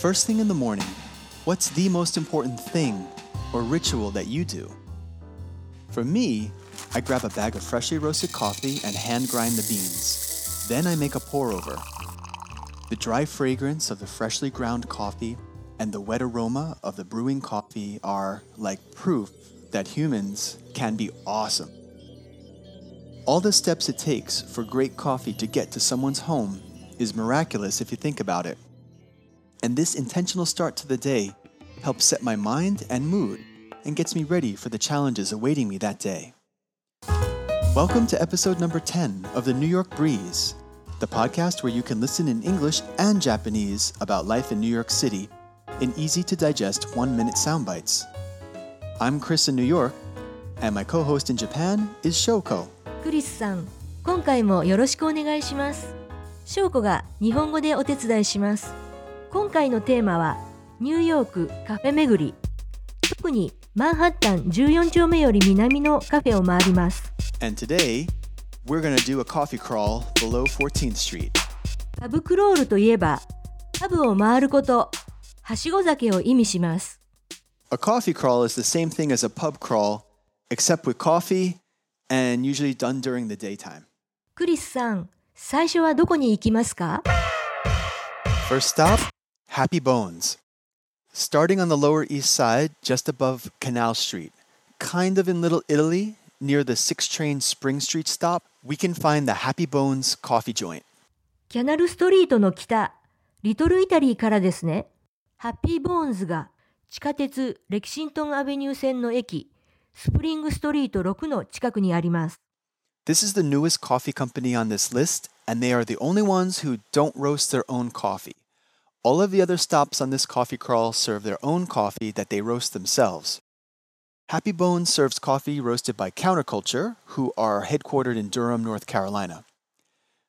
First thing in the morning, what's the most important thing or ritual that you do? For me, I grab a bag of freshly roasted coffee and hand grind the beans. Then I make a pour over. The dry fragrance of the freshly ground coffee and the wet aroma of the brewing coffee are like proof that humans can be awesome. All the steps it takes for great coffee to get to someone's home is miraculous if you think about it. And this intentional start to the day helps set my mind and mood and gets me ready for the challenges awaiting me that day. Welcome to episode number 10 of the New York Breeze, the podcast where you can listen in English and Japanese about life in New York City in easy to digest one minute sound bites. I'm Chris in New York, and my co host in Japan is Shoko. クリスさん、今回もよろしくお願いします。翔子が日本語でお手伝いします。 今回のテーマはニューヨークカフェ巡り。特にマンハッタン14丁目より南のカフェを回ります。And today, we're to do a coffee crawl below 14th Street. パブクロールといえば、パブを回ること、はしご酒を意味します。A coffee crawl is the same thing as a pub crawl, except with coffee and usually done during the daytime. クリスさん、最初はどこに行きますか First stop, Happy Bones. Starting on the Lower East Side, just above Canal Street, kind of in Little Italy, near the 6 train Spring Street stop, we can find the Happy Bones coffee joint. キャナルストリートの北、リトルイタリーからですね。ハッピーボーンズが地下鉄レキシントンアベニュー線の駅、スプリングストリート6の近くにあります。 This is the newest coffee company on this list, and they are the only ones who don't roast their own coffee. All of the other stops on this coffee crawl serve their own coffee that they roast themselves. Happy Bones serves coffee roasted by Counterculture, who are headquartered in Durham, North Carolina.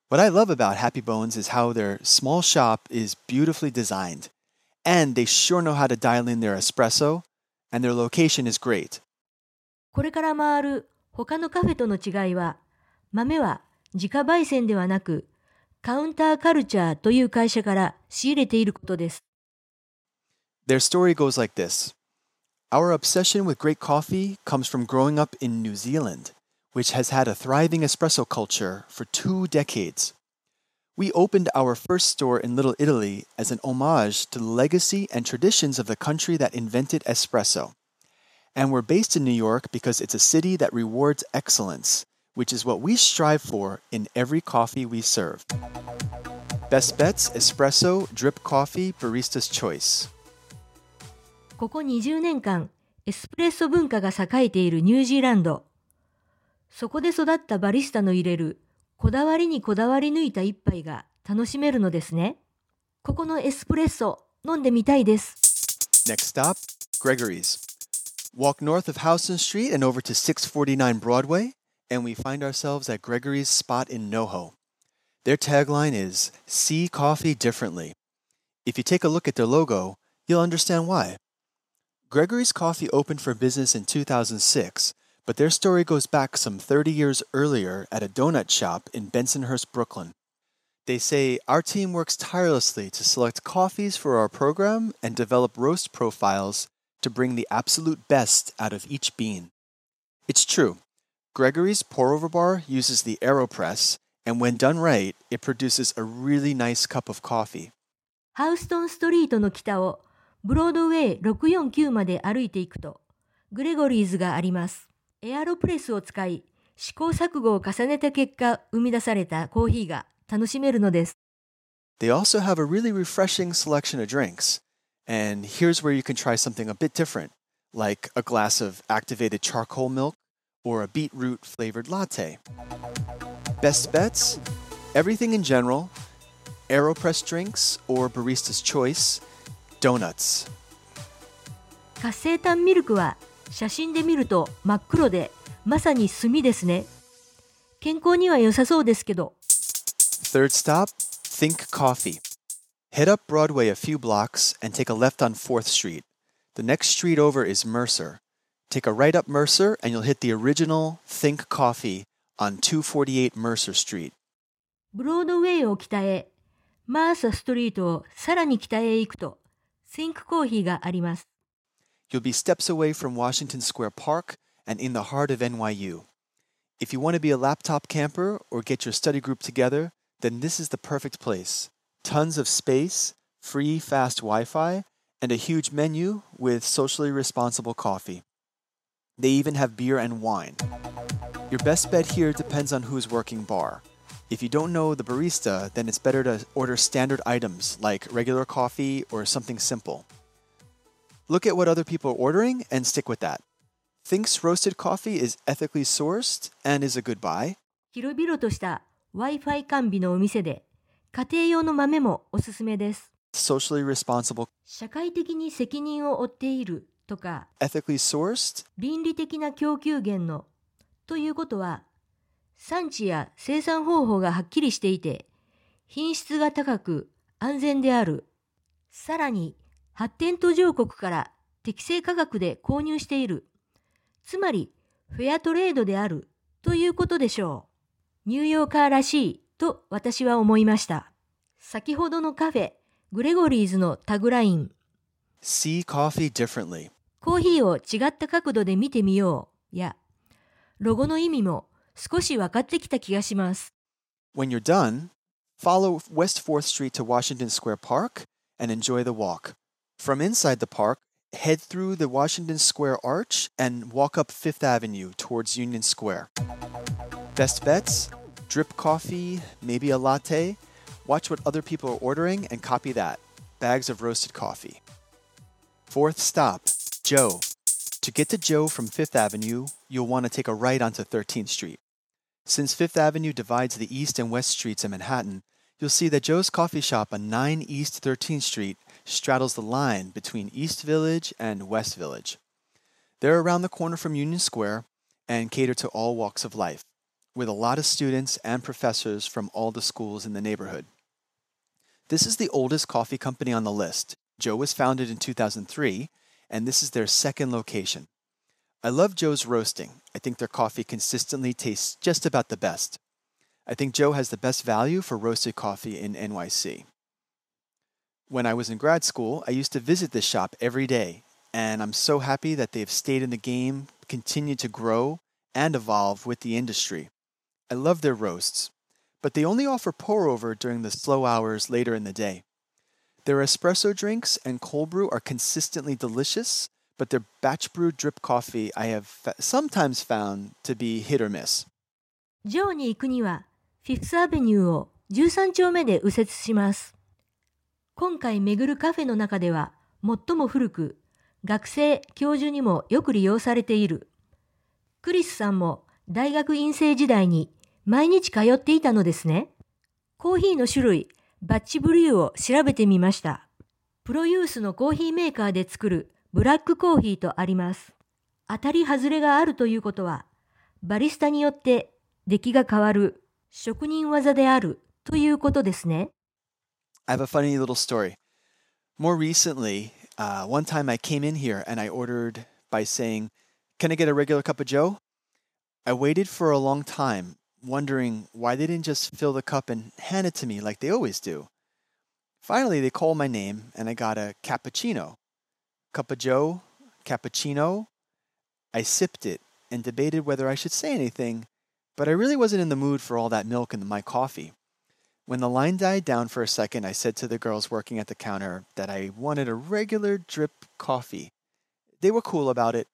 What I love about Happy Bones is how their small shop is beautifully designed, and they sure know how to dial in their espresso, and their location is great. これから回る他のカフェとの違いは、豆は自家焙煎ではなく、 カウンターカルチャーという会社から仕入れていることです。 Their story goes like this Our obsession with great coffee comes from growing up in New Zealand, which has had a thriving espresso culture for two decades. We opened our first store in Little Italy as an homage to the legacy and traditions of the country that invented espresso. And we're based in New York because it's a city that rewards excellence, which is what we strive for in every coffee we serve. Best bets, espresso, drip coffee, barista's choice. ここ20年間、エスプレッソ文化が栄えているニュージーランド。そこで育ったバリスタの入れる、こだわりにこだわり抜いた一杯が楽しめるのですね。ここのエスプレッソ、飲んでみたいです。Next stop, Gregory's. Walk north of Houston Street and over to 649 Broadway, and we find ourselves at Gregory's spot in NoHo. Their tagline is See Coffee Differently. If you take a look at their logo, you'll understand why. Gregory's Coffee opened for business in 2006, but their story goes back some 30 years earlier at a donut shop in Bensonhurst, Brooklyn. They say our team works tirelessly to select coffees for our program and develop roast profiles to bring the absolute best out of each bean. It's true. Gregory's pour over bar uses the AeroPress, and when done right, it produces a really nice cup of coffee. ハウストンストリートの北をブロードウェイ649まで歩いていくと、グレゴリーズがあります。エアロプレスを使い、試行錯誤を重ねた結果生み出されたコーヒーが楽しめるのです。 They also have a really refreshing selection of drinks. And here's where you can try something a bit different, like a glass of activated charcoal milk or a beetroot flavored latte. Best bets? Everything in general, AeroPress drinks or barista's choice, donuts. 活性炭ミルクは写真で見ると真っ黒でまさに炭ですね。健康には良さそうですけど、 Third stop, Think Coffee. Head up Broadway a few blocks and take a left on 4th Street. The next street over is Mercer. Take a right up Mercer and you'll hit the original Think Coffee on 248 Mercer Street. ブロードウェイを北へ、マーサストリートをさらに北へ行くと、 Think コーヒーがあります。 You'll be steps away from Washington Square Park and in the heart of NYU. If you want to be a laptop camper or get your study group together, then this is the perfect place. Tons of space, free fast Wi Fi, and a huge menu with socially responsible coffee. They even have beer and wine. Your best bet here depends on who's working bar. If you don't know the barista, then it's better to order standard items like regular coffee or something simple. Look at what other people are ordering and stick with that. Think's roasted coffee is ethically sourced and is a good buy. 広々とした Wi-Fi 完備のお店で、家庭用の豆もおすすめです。 Socially responsible, 社会的に責任を負っている とか、倫理的な供給源のということは、産地や生産方法がはっきりしていて、品質が高く安全である。さらに、発展途上国から適正価格で購入している。つまり、フェアトレードであるということでしょう。ニューヨーカーらしいと私は思いました。先ほどのカフェ、グレゴリーズのタグライン、see coffee differently. コーヒーを違った角度で見てみようや、ロゴの意味も少し分かってきた気がします。 When you're done, follow West 4th Street to Washington Square Park and enjoy the walk. From inside the park, head through the Washington Square Arch and walk up Fifth Avenue towards Union Square. Best bets drip coffee, maybe a latte. Watch what other people are ordering and copy that. Bags of roasted coffee. Fourth stop, Joe. To get to Joe from Fifth Avenue, you'll want to take a right onto 13th Street. Since Fifth Avenue divides the East and West Streets in Manhattan, you'll see that Joe's Coffee Shop on 9 East 13th Street straddles the line between East Village and West Village. They're around the corner from Union Square and cater to all walks of life, with a lot of students and professors from all the schools in the neighborhood. This is the oldest coffee company on the list. Joe was founded in 2003, and this is their second location. I love Joe's roasting. I think their coffee consistently tastes just about the best. I think Joe has the best value for roasted coffee in NYC. When I was in grad school, I used to visit this shop every day, and I'm so happy that they've stayed in the game, continued to grow, and evolve with the industry. I love their roasts, but they only offer pour over during the slow hours later in the day. Their espresso drinks and cold brew are consistently delicious, but their batch brew drip coffee I have fa- sometimes found to be hit or miss. ジョーに行くには、フィフスアベニューを13丁目で右折します。今回巡るカフェの中では最も古く、学生、教授にもよく利用されている。クリスさんも大学院生時代に毎日通っていたのですね。コーヒーの種類、バッチブリューを調べてみました。プロユースのコーヒーメーカーで作るブラックコーヒーとあります。当たり外れがあるということは、バリスタによって出来が変わる職人技であるということですね。I have a funny little story. More recently, uh, one time I came in here and I ordered by saying, Can I get a regular cup of Joe? I waited for a long time, wondering why they didn't just fill the cup and hand it to me like they always do. Finally, they called my name and I got a cappuccino. Cup of Joe, cappuccino. I sipped it and debated whether I should say anything, but I really wasn't in the mood for all that milk in my coffee. When the line died down for a second, I said to the girls working at the counter that I wanted a regular drip coffee. They were cool about it.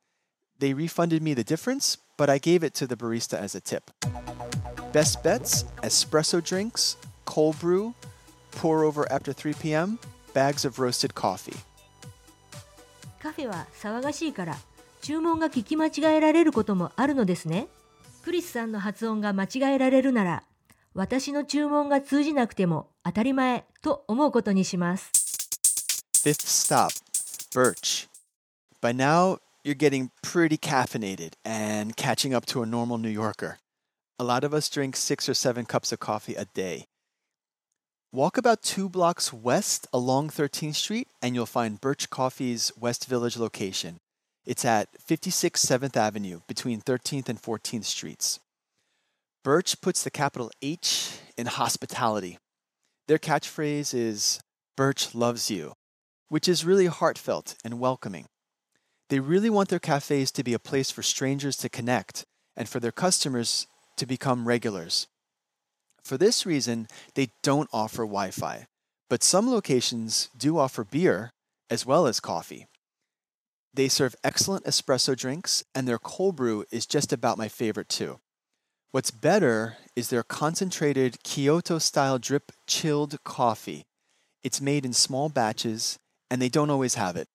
They refunded me the difference, but I gave it to the barista as a tip. Best bets espresso drinks, cold brew, pour over after 3 p.m., bags of roasted coffee. カフェは騒がしいから注文が聞き間違えられることもあるのですね。クリスさんの発音が間違えられるなら私の注文が通じなくても当たり前と思うことにします。Fifth stop, Birch. By now, you're getting pretty caffeinated and catching up to a normal New Yorker. A lot of us drink six or seven cups of coffee a day. Walk about two blocks west along 13th Street and you'll find Birch Coffee's West Village location. It's at 56 7th Avenue between 13th and 14th Streets. Birch puts the capital H in hospitality. Their catchphrase is Birch loves you which is really heartfelt and welcoming. They really want their cafes to be a place for strangers to connect and for their customers to become regulars. For this reason, they don't offer Wi Fi, but some locations do offer beer as well as coffee. They serve excellent espresso drinks, and their cold brew is just about my favorite too. What's better is their concentrated Kyoto style drip chilled coffee. It's made in small batches, and they don't always have it.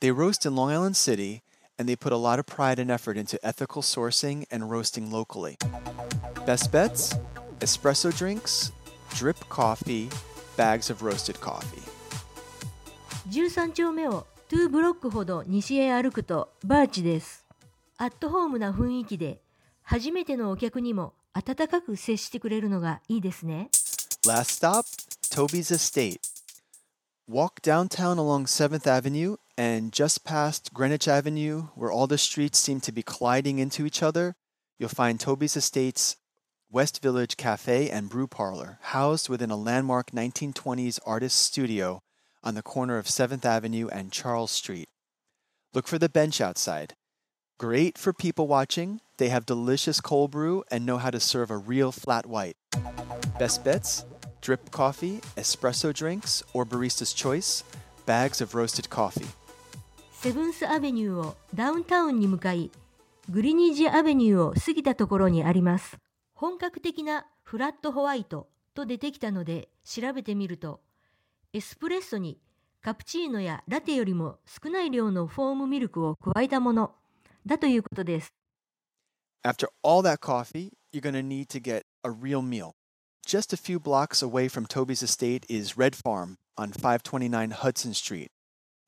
They roast in Long Island City, and they put a lot of pride and effort into ethical sourcing and roasting locally. Best bets espresso drinks, drip coffee, bags of roasted coffee. 13丁目を2ブロックほど西へ歩くとバーチです。アットホームな雰囲気で初めてのお客にも温かく接してくれるのがいいですね。 Last stop, Toby's Estate. Walk downtown along 7th Avenue and just past Greenwich Avenue, where all the streets seem to be colliding into each other, you'll find Toby's Estate's West Village Cafe and Brew Parlor, housed within a landmark 1920s artist studio on the corner of 7th Avenue and Charles Street. Look for the bench outside. Great for people watching, they have delicious cold brew and know how to serve a real flat white. Best bets drip coffee, espresso drinks, or barista's choice, bags of roasted coffee. セブンスアベニューをダウンタウンに向かい、グリニージアベニューを過ぎたところにあります。本格的なフラットホワイトと出てきたので調べてみると、エスプレッソにカプチーノやラテよりも少ない量のフォームミルクを加えたものだということです。After all that coffee, you're going to need to get a real meal. Just a few blocks away from Toby's estate is Red Farm on 529 Hudson Street.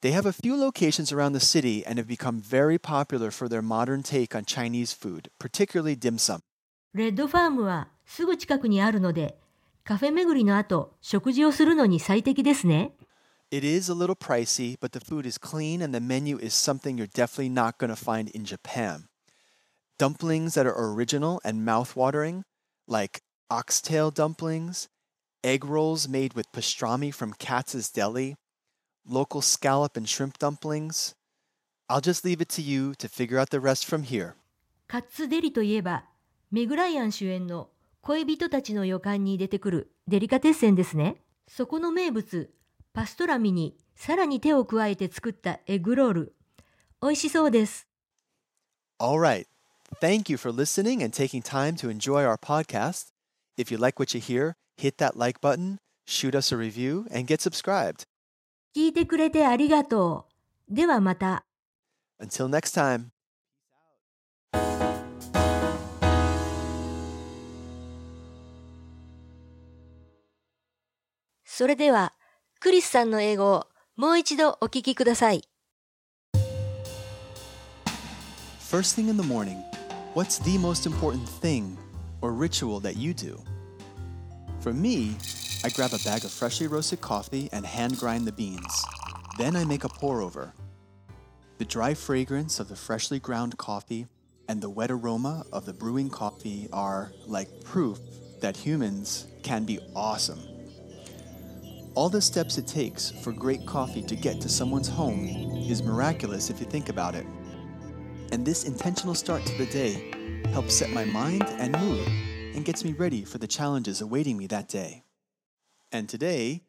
They have a few locations around the city and have become very popular for their modern take on Chinese food, particularly dim sum. レッドファームはすぐ近くにあるので、カフェ巡りの後、食事をするのに最適ですね。 It is a little pricey, but the food is clean and the menu is something you're definitely not going to find in Japan. Dumplings that are original and mouth-watering, like oxtail dumplings, egg rolls made with pastrami from Katz's Deli, local scallop and shrimp dumplings. I'll just leave it to you to figure out the rest from here. カッツデリといえば、メグライアン主演の恋人たちの予感に出てくるデリカテッセンですね。そこの名物、パストラミにさらに手を加えて作ったエッグロール。美味しそうです。All right. Thank you for listening and taking time to enjoy our podcast. If you like what you hear, hit that like button, shoot us a review, and get subscribed. 聞いてくれてありがとう。ではまた。Until next time. それでは、クリスさんの英語をもう一度お聞きください。First thing in the morning, what's the most important thing or ritual that you do? For me, I grab a bag of freshly roasted coffee and hand grind the beans. Then I make a pour over. The dry fragrance of the freshly ground coffee and the wet aroma of the brewing coffee are like proof that humans can be awesome. All the steps it takes for great coffee to get to someone's home is miraculous if you think about it. And this intentional start to the day helps set my mind and mood and gets me ready for the challenges awaiting me that day. And today,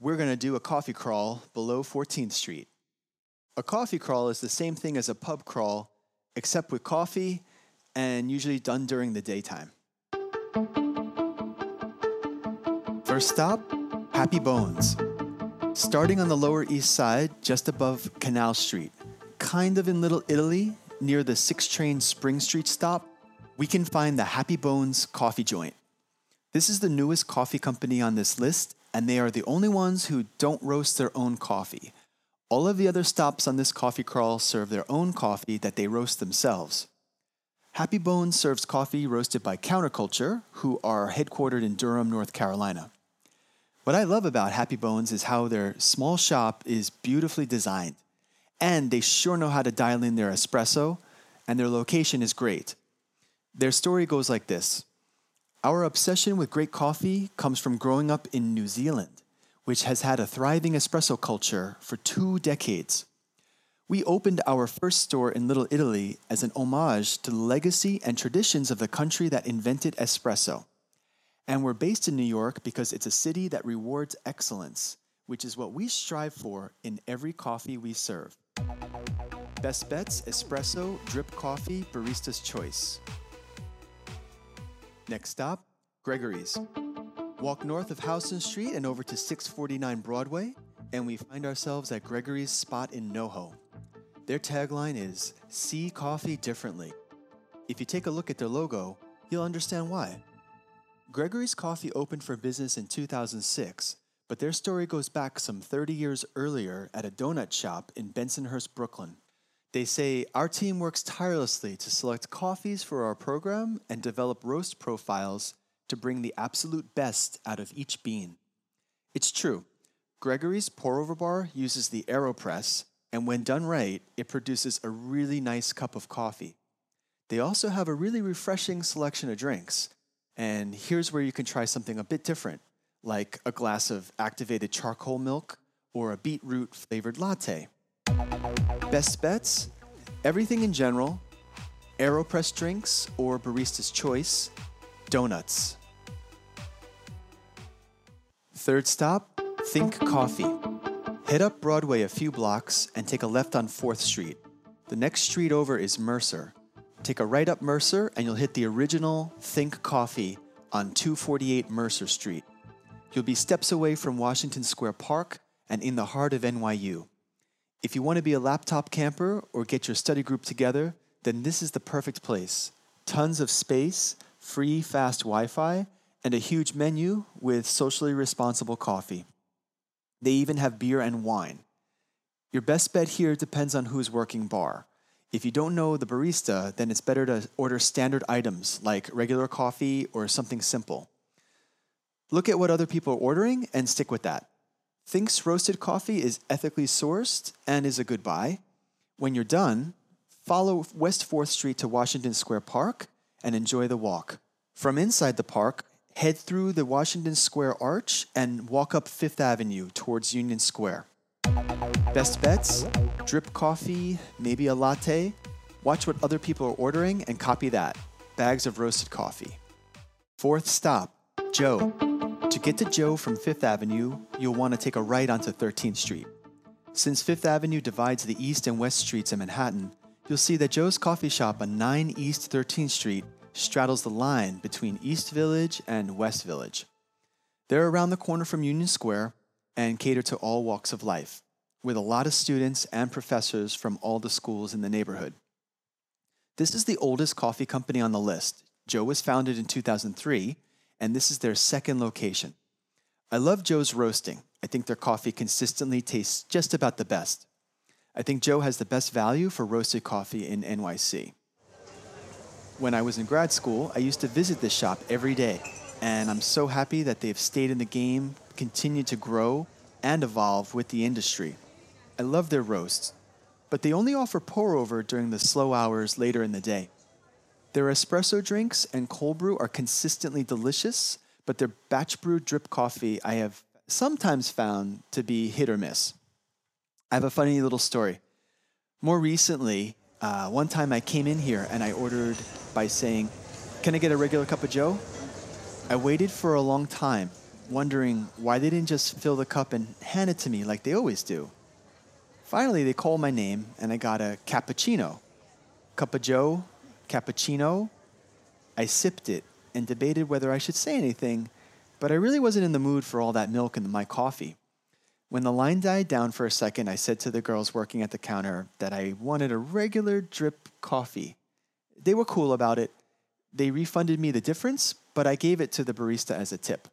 we're going to do a coffee crawl below 14th Street. A coffee crawl is the same thing as a pub crawl, except with coffee and usually done during the daytime. First stop, Happy Bones. Starting on the Lower East Side, just above Canal Street, kind of in Little Italy, near the 6 train Spring Street stop, we can find the Happy Bones coffee joint. This is the newest coffee company on this list, and they are the only ones who don't roast their own coffee. All of the other stops on this coffee crawl serve their own coffee that they roast themselves. Happy Bones serves coffee roasted by Counterculture, who are headquartered in Durham, North Carolina. What I love about Happy Bones is how their small shop is beautifully designed, and they sure know how to dial in their espresso, and their location is great. Their story goes like this Our obsession with great coffee comes from growing up in New Zealand, which has had a thriving espresso culture for two decades. We opened our first store in Little Italy as an homage to the legacy and traditions of the country that invented espresso. And we're based in New York because it's a city that rewards excellence, which is what we strive for in every coffee we serve. Best Bets Espresso Drip Coffee Barista's Choice. Next stop, Gregory's. Walk north of Houston Street and over to 649 Broadway, and we find ourselves at Gregory's spot in NoHo. Their tagline is See Coffee Differently. If you take a look at their logo, you'll understand why. Gregory's Coffee opened for business in 2006, but their story goes back some 30 years earlier at a donut shop in Bensonhurst, Brooklyn. They say, Our team works tirelessly to select coffees for our program and develop roast profiles to bring the absolute best out of each bean. It's true. Gregory's pour over bar uses the AeroPress, and when done right, it produces a really nice cup of coffee. They also have a really refreshing selection of drinks, and here's where you can try something a bit different, like a glass of activated charcoal milk or a beetroot flavored latte. Best bets? Everything in general, AeroPress drinks or barista's choice, donuts. Third stop, Think Coffee. Head up Broadway a few blocks and take a left on 4th Street. The next street over is Mercer. Take a right up Mercer and you'll hit the original Think Coffee on 248 Mercer Street. You'll be steps away from Washington Square Park and in the heart of NYU. If you want to be a laptop camper or get your study group together, then this is the perfect place. Tons of space, free fast Wi Fi, and a huge menu with socially responsible coffee. They even have beer and wine. Your best bet here depends on who's working bar. If you don't know the barista, then it's better to order standard items like regular coffee or something simple. Look at what other people are ordering and stick with that. Think's roasted coffee is ethically sourced and is a good buy. When you're done, follow West 4th Street to Washington Square Park and enjoy the walk. From inside the park, head through the Washington Square Arch and walk up Fifth Avenue towards Union Square. Best bets drip coffee, maybe a latte. Watch what other people are ordering and copy that. Bags of roasted coffee. Fourth stop, Joe. To get to Joe from Fifth Avenue, you'll want to take a right onto 13th Street. Since Fifth Avenue divides the East and West Streets in Manhattan, you'll see that Joe's Coffee Shop on 9 East 13th Street straddles the line between East Village and West Village. They're around the corner from Union Square and cater to all walks of life, with a lot of students and professors from all the schools in the neighborhood. This is the oldest coffee company on the list. Joe was founded in 2003 and this is their second location. I love Joe's roasting. I think their coffee consistently tastes just about the best. I think Joe has the best value for roasted coffee in NYC. When I was in grad school, I used to visit this shop every day, and I'm so happy that they've stayed in the game, continued to grow, and evolve with the industry. I love their roasts, but they only offer pour over during the slow hours later in the day. Their espresso drinks and cold brew are consistently delicious, but their batch brew drip coffee I have sometimes found to be hit or miss. I have a funny little story. More recently, uh, one time I came in here and I ordered by saying, Can I get a regular cup of Joe? I waited for a long time, wondering why they didn't just fill the cup and hand it to me like they always do. Finally, they called my name and I got a cappuccino. Cup of Joe, cappuccino. I sipped it and debated whether I should say anything, but I really wasn't in the mood for all that milk in my coffee. When the line died down for a second, I said to the girls working at the counter that I wanted a regular drip coffee. They were cool about it. They refunded me the difference, but I gave it to the barista as a tip.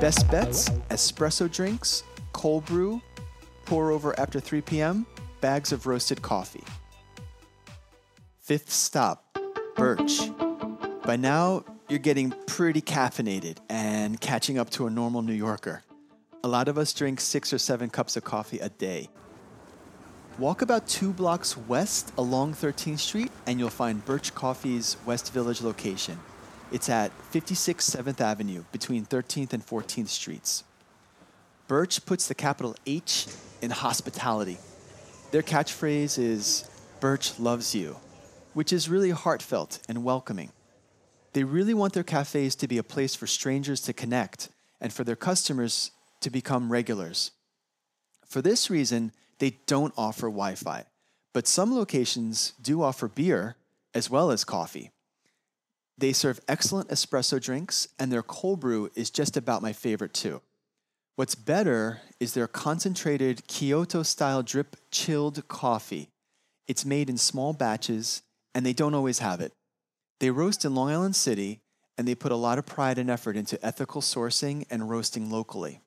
Best bets espresso drinks, cold brew, pour over after 3 p.m., bags of roasted coffee. Fifth stop, Birch. By now, you're getting pretty caffeinated and catching up to a normal New Yorker. A lot of us drink six or seven cups of coffee a day. Walk about two blocks west along 13th Street and you'll find Birch Coffee's West Village location. It's at 56 7th Avenue between 13th and 14th Streets. Birch puts the capital H in hospitality. Their catchphrase is Birch loves you, which is really heartfelt and welcoming. They really want their cafes to be a place for strangers to connect and for their customers to become regulars. For this reason, they don't offer Wi Fi, but some locations do offer beer as well as coffee. They serve excellent espresso drinks, and their cold brew is just about my favorite too. What's better is their concentrated Kyoto style drip chilled coffee. It's made in small batches, and they don't always have it. They roast in Long Island City, and they put a lot of pride and effort into ethical sourcing and roasting locally.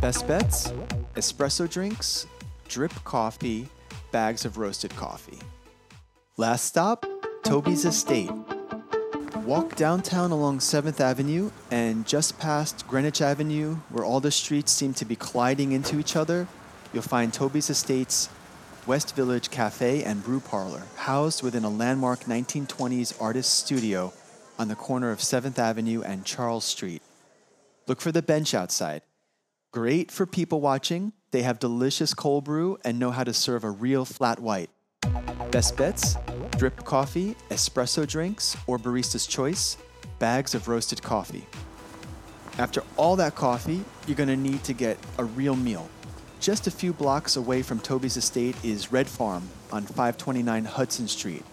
Best bets espresso drinks, drip coffee, bags of roasted coffee. Last stop Toby's Estate. Walk downtown along 7th Avenue and just past Greenwich Avenue, where all the streets seem to be colliding into each other, you'll find Toby's Estate's West Village Cafe and Brew Parlor, housed within a landmark 1920s artist studio on the corner of 7th Avenue and Charles Street. Look for the bench outside. Great for people watching, they have delicious cold brew and know how to serve a real flat white. Best bets drip coffee, espresso drinks, or barista's choice, bags of roasted coffee. After all that coffee, you're going to need to get a real meal. Just a few blocks away from Toby's estate is Red Farm on 529 Hudson Street.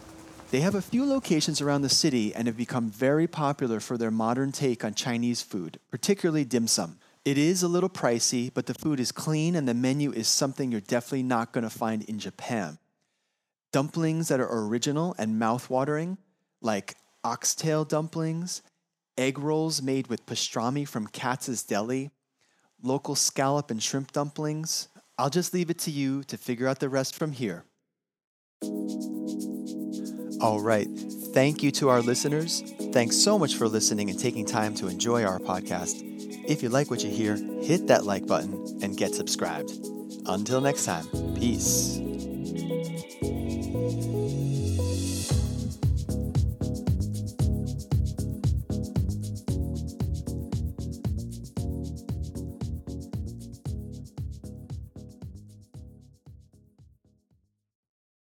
They have a few locations around the city and have become very popular for their modern take on Chinese food, particularly dim sum. It is a little pricey, but the food is clean and the menu is something you're definitely not going to find in Japan dumplings that are original and mouth-watering, like oxtail dumplings, egg rolls made with pastrami from Katz's Deli, local scallop and shrimp dumplings. I'll just leave it to you to figure out the rest from here. All right. Thank you to our listeners. Thanks so much for listening and taking time to enjoy our podcast. If you like what you hear, hit that like button and get subscribed. Until next time, peace.